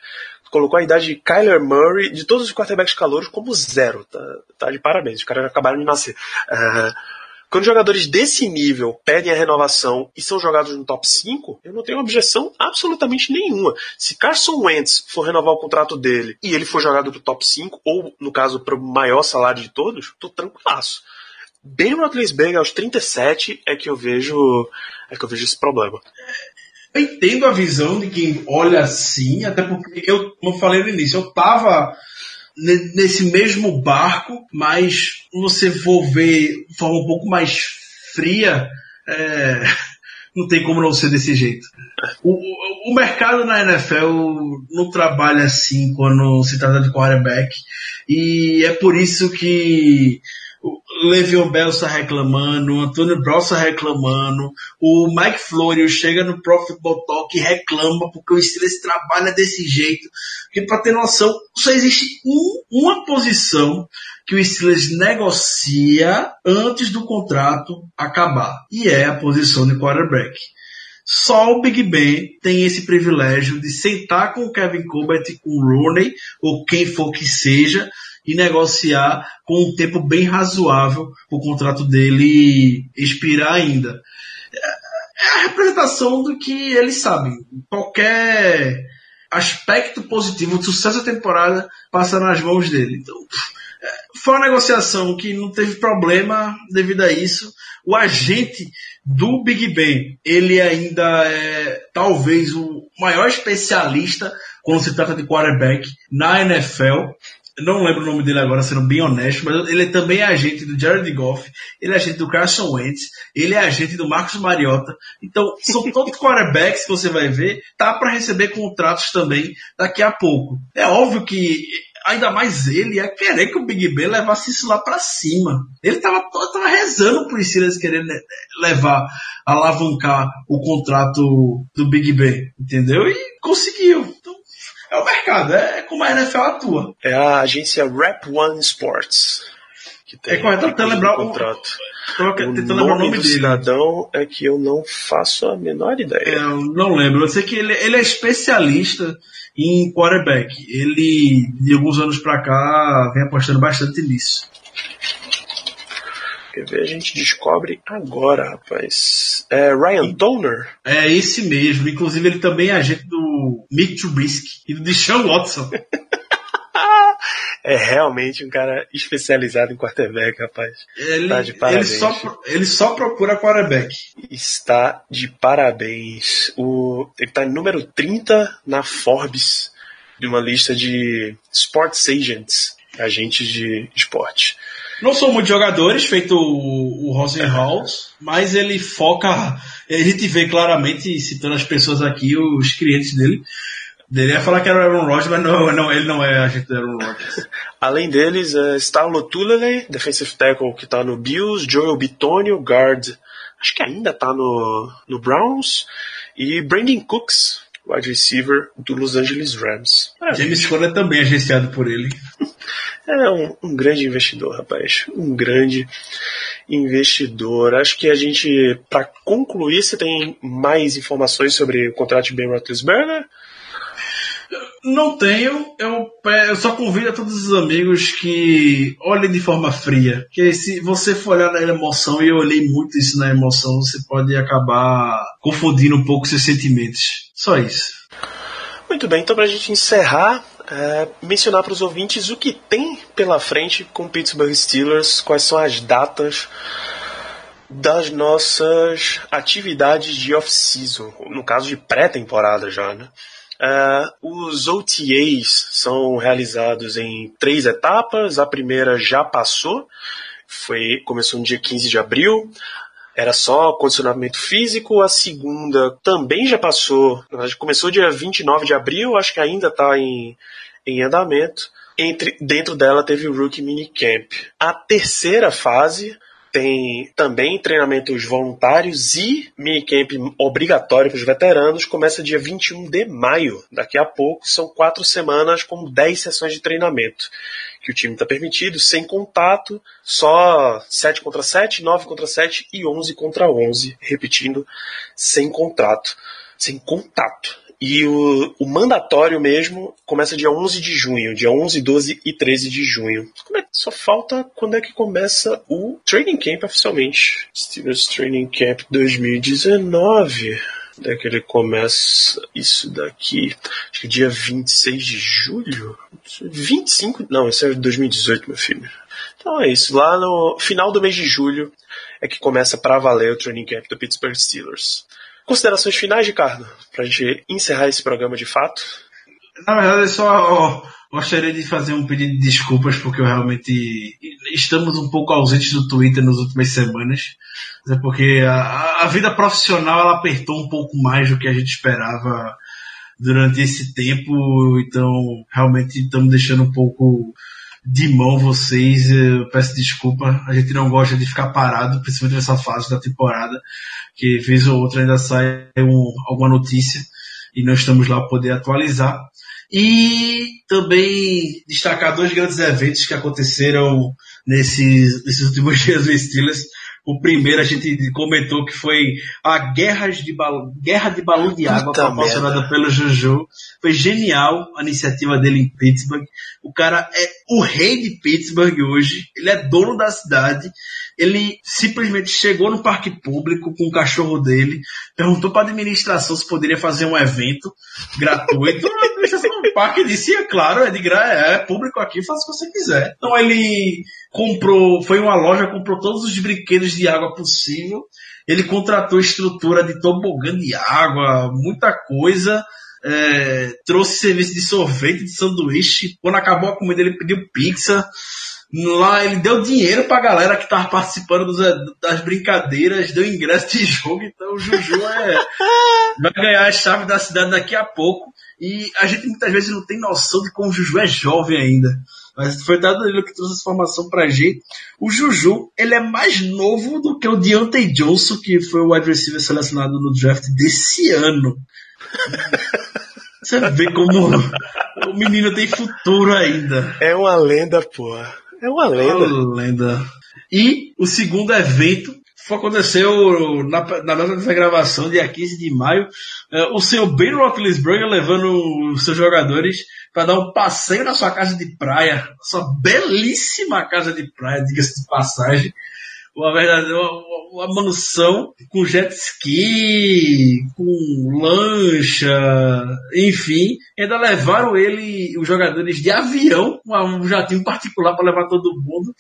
colocou a idade de Kyler Murray, de todos os quarterbacks calouros, como zero. Tá, tá de parabéns, os caras acabaram de nascer. Uh, Quando jogadores desse nível pedem a renovação e são jogados no top 5, eu não tenho objeção absolutamente nenhuma. Se Carson Wentz for renovar o contrato dele e ele for jogado pro top 5, ou no caso pro maior salário de todos, tô tranquilaço. Ben Roethlisberger aos 37 é que eu vejo é que eu vejo esse problema. Eu entendo a visão de quem olha assim, até porque eu, como eu falei no início, eu tava ne- nesse mesmo barco, mas você for ver de forma um pouco mais fria, é, *laughs* não tem como não ser desse jeito. O, o, o mercado na NFL não trabalha assim quando se trata de quarterback, e é por isso que o Le'Veon Bell está reclamando, o Antônio Brown está reclamando, o Mike Florio chega no Pro Football Talk e reclama porque o Steelers trabalha desse jeito. Porque para ter noção, só existe um- uma posição que o Steelers negocia antes do contrato acabar. E é a posição de quarterback. Só o Big Ben tem esse privilégio de sentar com o Kevin Colbert com o Rooney, ou quem for que seja, e negociar com um tempo bem razoável o contrato dele expirar ainda. É a representação do que eles sabem. Qualquer aspecto positivo do sucesso da temporada passa nas mãos dele. Então, é, foi uma negociação que não teve problema devido a isso. O agente do Big Ben, ele ainda é talvez o maior especialista quando se trata de quarterback na NFL. Eu não lembro o nome dele agora, sendo bem honesto, mas ele também é agente do Jared Goff, ele é agente do Carson Wentz, ele é agente do Marcos Mariota. Então, são *laughs* todos quarterbacks que você vai ver, tá para receber contratos também daqui a pouco. É óbvio que ainda mais ele ia querer que o Big Ben levasse isso lá para cima. Ele tava, tava rezando por Steelers querendo levar, alavancar o contrato do Big Ben, entendeu? E conseguiu. É o mercado, é como a NFL atua. É a agência Rap One Sports. Que tem É correto, tem lembrar o contrato. O tentando lembrar o nome nome do dele. cidadão é que eu não faço a menor É, ideia. eu não lembro. Eu sei que ele, ele é especialista em quarterback. Ele, de alguns anos pra cá, vem apostando bastante nisso. Quer ver? A gente descobre agora, rapaz. É Ryan Donner? É esse mesmo. Inclusive, ele também é agente do Mick Trubisky e do Deshaun Watson. *laughs* É realmente um cara especializado em quarterback, rapaz. Ele, Tá de ele, parabéns. só, pro- ele só procura quarterback. Está de parabéns. O, ele está número 30 na Forbes, de uma lista de Sports Agents, agentes de esporte. Não são muitos jogadores, feito o, o Rosenhaus, mas ele foca. A gente vê claramente, citando as pessoas aqui, os clientes dele. Ele ia falar que era o Aaron Rodgers, mas não, não, ele não é agente do Aaron Rodgers. *laughs* Além deles, é Starlo Tulele, defensive tackle que está no Bills, Joel Bitonio, guard, acho que ainda está no, no Browns, e Brandon Cooks, wide receiver do Los Angeles Rams. James Conner é também agenciado por ele. É um, um grande investidor, rapaz. Um grande investidor. Acho que a gente, para concluir, você tem mais informações sobre o contrato de Ben Roethlisberger? Não tenho, eu, pe- eu só convido a todos os amigos que olhem de forma fria. Porque se você for olhar na emoção, e eu olhei muito isso na emoção, você pode acabar confundindo um pouco seus sentimentos. Só isso. Muito bem, então para a gente encerrar, é, mencionar para os ouvintes o que tem pela frente com Pittsburgh Steelers, quais são as datas das nossas atividades de off-season, no caso de pré-temporada já, né? É, os OTAs são realizados em três etapas. A primeira já passou, foi começou no dia 15 de abril. Era só condicionamento físico. A segunda também já passou. Começou dia 29 de abril, acho que ainda está em, em andamento. Entre, dentro dela teve o Rookie Minicamp. A terceira fase tem também treinamentos voluntários e minicamp obrigatório para os veteranos. Começa dia 21 de maio. Daqui a pouco são quatro semanas com 10 sessões de treinamento que o time está permitido, sem contato, só 7 contra 7, 9 contra 7 e 11 contra 11, repetindo, sem contrato. Sem contato. E o, o mandatório mesmo começa dia 11 de junho, dia 11, 12 e 13 de junho. É só falta quando é que começa o Training Camp oficialmente? Steelers Training Camp 2019. Onde é que ele começa isso daqui? Acho que dia 26 de julho? 25? Não, isso é 2018, meu filho. Então é isso. Lá no final do mês de julho é que começa para valer o training camp do Pittsburgh Steelers. Considerações finais, Ricardo, para a gente encerrar esse programa de fato? Na verdade, eu só gostaria de fazer um pedido de desculpas porque eu realmente estamos um pouco ausentes do Twitter nas últimas semanas, é porque a, a vida profissional ela apertou um pouco mais do que a gente esperava durante esse tempo, então realmente estamos deixando um pouco de mão vocês. Eu peço desculpa. A gente não gosta de ficar parado, principalmente nessa fase da temporada, que vez ou outra ainda sai um, alguma notícia e não estamos lá para poder atualizar. E também destacar dois grandes eventos que aconteceram nesses, nesses últimos *laughs* dias do Steelers. O primeiro a gente comentou que foi a guerra de, balão, guerra de balão de água Puta proporcionada merda. pelo Juju. Foi genial a iniciativa dele em Pittsburgh. O cara é o rei de Pittsburgh hoje. Ele é dono da cidade. Ele simplesmente chegou no parque público com o cachorro dele, perguntou para a administração se poderia fazer um evento gratuito. *laughs* Administração do parque disse, é claro, é de gra é público aqui, faça o que você quiser. Então ele comprou, foi em uma loja, comprou todos os brinquedos de água possível. Ele contratou estrutura de tobogã de água, muita coisa. É, trouxe serviço de sorvete, de sanduíche. Quando acabou a comida, ele pediu pizza. Lá ele deu dinheiro pra galera que tava participando dos- das brincadeiras, deu ingresso de jogo, então o Juju é, *laughs* vai ganhar a chave da cidade daqui a pouco. E a gente muitas vezes não tem noção de como o Juju é jovem ainda. Mas foi dado ele que trouxe essa informação pra gente. O Juju, ele é mais novo do que o Deontay Johnson, que foi o wide receiver selecionado no draft desse ano. Você vê como o menino tem futuro ainda. É uma lenda, porra. É uma lenda. Uma lenda. E o segundo evento foi- aconteceu na, na data dessa gravação, dia 15 de maio. eh, o senhor Ben Roethlisberger levando os seus jogadores para dar um passeio na sua casa de praia. Sua belíssima casa de praia, diga-se de passagem. Uma verdadeira uma, uma mansão com jet ski, com lancha, enfim. Ainda levaram ele, os jogadores, de avião, um jatinho particular para levar todo mundo.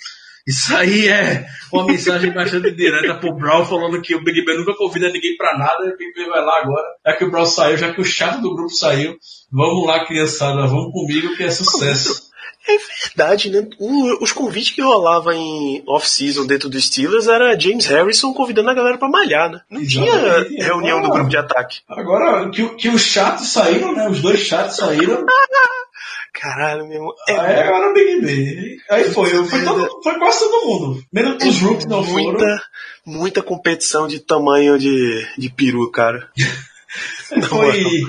Isso aí é uma mensagem bastante direta pro Brown falando que o Big Ben nunca convida ninguém pra nada, o Big Ben vai lá agora. Já que o Brown saiu, já que o chato do grupo saiu, vamos lá, criançada, vamos comigo que é sucesso. É verdade, né? O- os convites que rolavam em off-season dentro do Steelers era James Harrison convidando a galera pra malhar, né? Não Exatamente. tinha reunião do Ah. grupo de ataque. Agora que, o- que os chatos saíram, né? Os dois chatos saíram. *laughs* Caralho, meu irmão. É Aí agora o Big Ben. Aí foi, foi, todo- foi quase todo mundo. Menos os rookies não foram. muita, muita competição de tamanho de, de peru, cara. *laughs* Foi.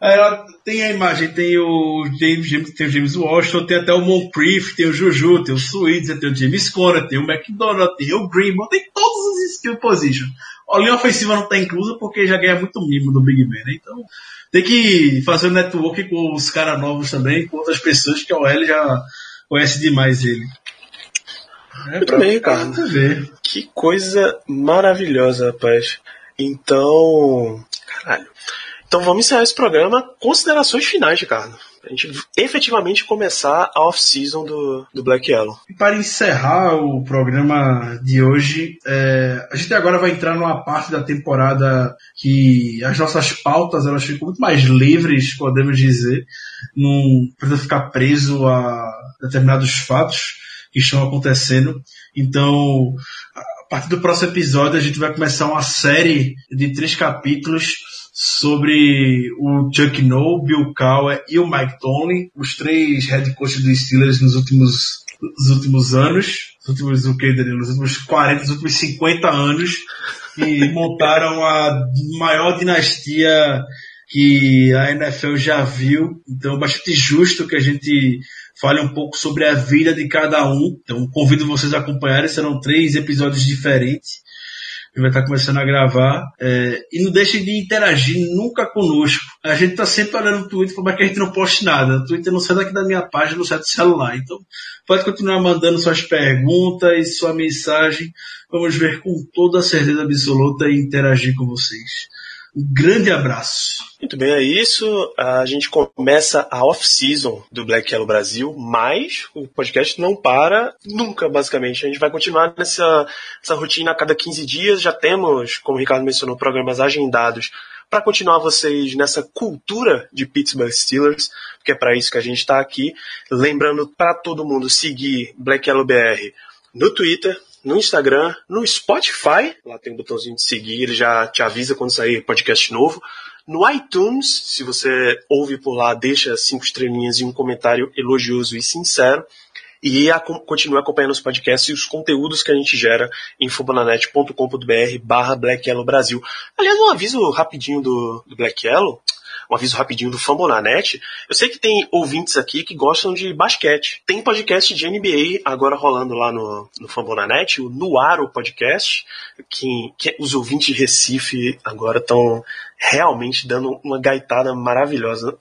Aí ela tem a imagem, tem o James, James- tem o James Washington, tem até o Moncrief, tem o Juju, tem o Switzer, tem o James Conner, tem o McDonald, tem o Greenbaum, tem todos os skill position. A linha ofensiva não está inclusa porque já ganha muito mimo do Big Ben, né? Então tem que fazer o network com os caras novos também, com outras pessoas que a OL já conhece demais ele. É, Muito bem, ver. Que coisa maravilhosa, rapaz. Então. Caralho. Então vamos encerrar esse programa. Considerações finais, Ricardo. A gente efetivamente começar a off-season do, do Black Yellow. E para encerrar o programa de hoje, é, a gente agora vai entrar numa parte da temporada que as nossas pautas elas ficam muito mais livres, podemos dizer. Não precisa ficar preso a determinados fatos que estão acontecendo. Então, partir do próximo episódio, a gente vai começar uma série de três capítulos sobre o Chuck Noll, Bill Cowher e o Mike Tomlin, os três head coaches dos Steelers nos últimos, nos últimos anos, nos últimos, o que, Danilo? Nos últimos 40, nos últimos 50 anos, e *laughs* montaram a maior dinastia que a NFL já viu. Então, é bastante justo que a gente fale um pouco sobre a vida de cada um. Então, convido vocês a acompanharem, serão três episódios diferentes. Ele vai estar começando a gravar. É, e não deixe de interagir nunca conosco. A gente tá sempre olhando no Twitter, como é que a gente não poste nada. O Twitter não sai daqui da minha página, não sai do celular. Então, pode continuar mandando suas perguntas, sua mensagem. Vamos ver com toda certeza absoluta e interagir com vocês. Um grande abraço. Muito bem, é isso. A gente começa a off-season do Black Yellow Brasil, mas o podcast não para nunca, basicamente. A gente vai continuar nessa, nessa rotina a cada 15 dias. Já temos, como o Ricardo mencionou, programas agendados para continuar vocês nessa cultura de Pittsburgh Steelers, porque é para isso que a gente está aqui. Lembrando para todo mundo seguir Black Yellow BR no Twitter, no Instagram, no Spotify, lá tem um botãozinho de seguir, ele já te avisa quando sair podcast novo. No iTunes, se você ouve por lá, deixa cinco estrelinhas e um comentário elogioso e sincero. E a, continue acompanhando os podcasts e os conteúdos que a gente gera em fubonanet.com.br barra Black Yellow Brasil. Aliás, um aviso rapidinho do, do Black Yellow um aviso rapidinho do Fambonanet. Eu sei que tem ouvintes aqui que gostam de basquete. Tem podcast de NBA agora rolando lá no, no Fambonanet, o Nuaro Podcast, que, que os ouvintes de Recife agora estão realmente dando uma gaitada maravilhosa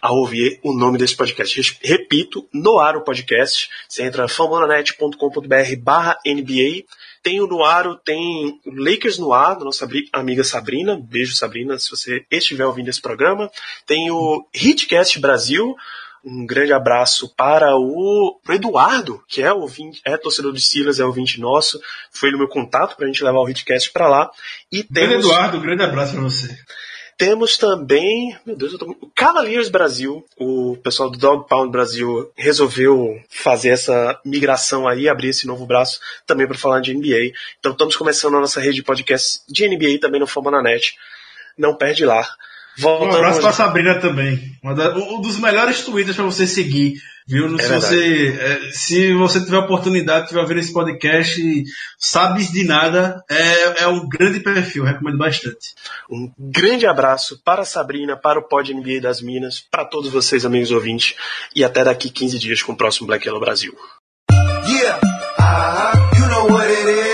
a ouvir o nome desse podcast. Repito, Noaro Podcast. Você entra fambonanet.com.br barra NBA tem o Noaro, tem Lakers no ar, da nossa amiga Sabrina. Beijo, Sabrina, se você estiver ouvindo esse programa. Tem o Hitcast Brasil. Um grande abraço para o Eduardo, que é ouvinte, é torcedor de Silas, é ouvinte nosso. Foi no meu contato para a gente levar o Hitcast para lá. E temos... Grande Eduardo, um grande abraço para você. Temos também, meu Deus, eu tô... Cavaliers Brasil, o pessoal do Dog Pound Brasil resolveu fazer essa migração aí, abrir esse novo braço também para falar de NBA. Então estamos começando a nossa rede de podcasts de NBA também no Fama na Net. Não perde lá. Voltando um abraço para Sabrina também. Um dos melhores twitters para você seguir Viu? É se, você, é, se você tiver oportunidade, tiver ouvindo esse podcast, sabes de nada, é, é um grande perfil, recomendo bastante. Um grande abraço para a Sabrina, para o Pod NBA das Minas, para todos vocês, amigos ouvintes, e até daqui 15 dias com o próximo Black Yellow Brasil. Yeah, uh-huh. you know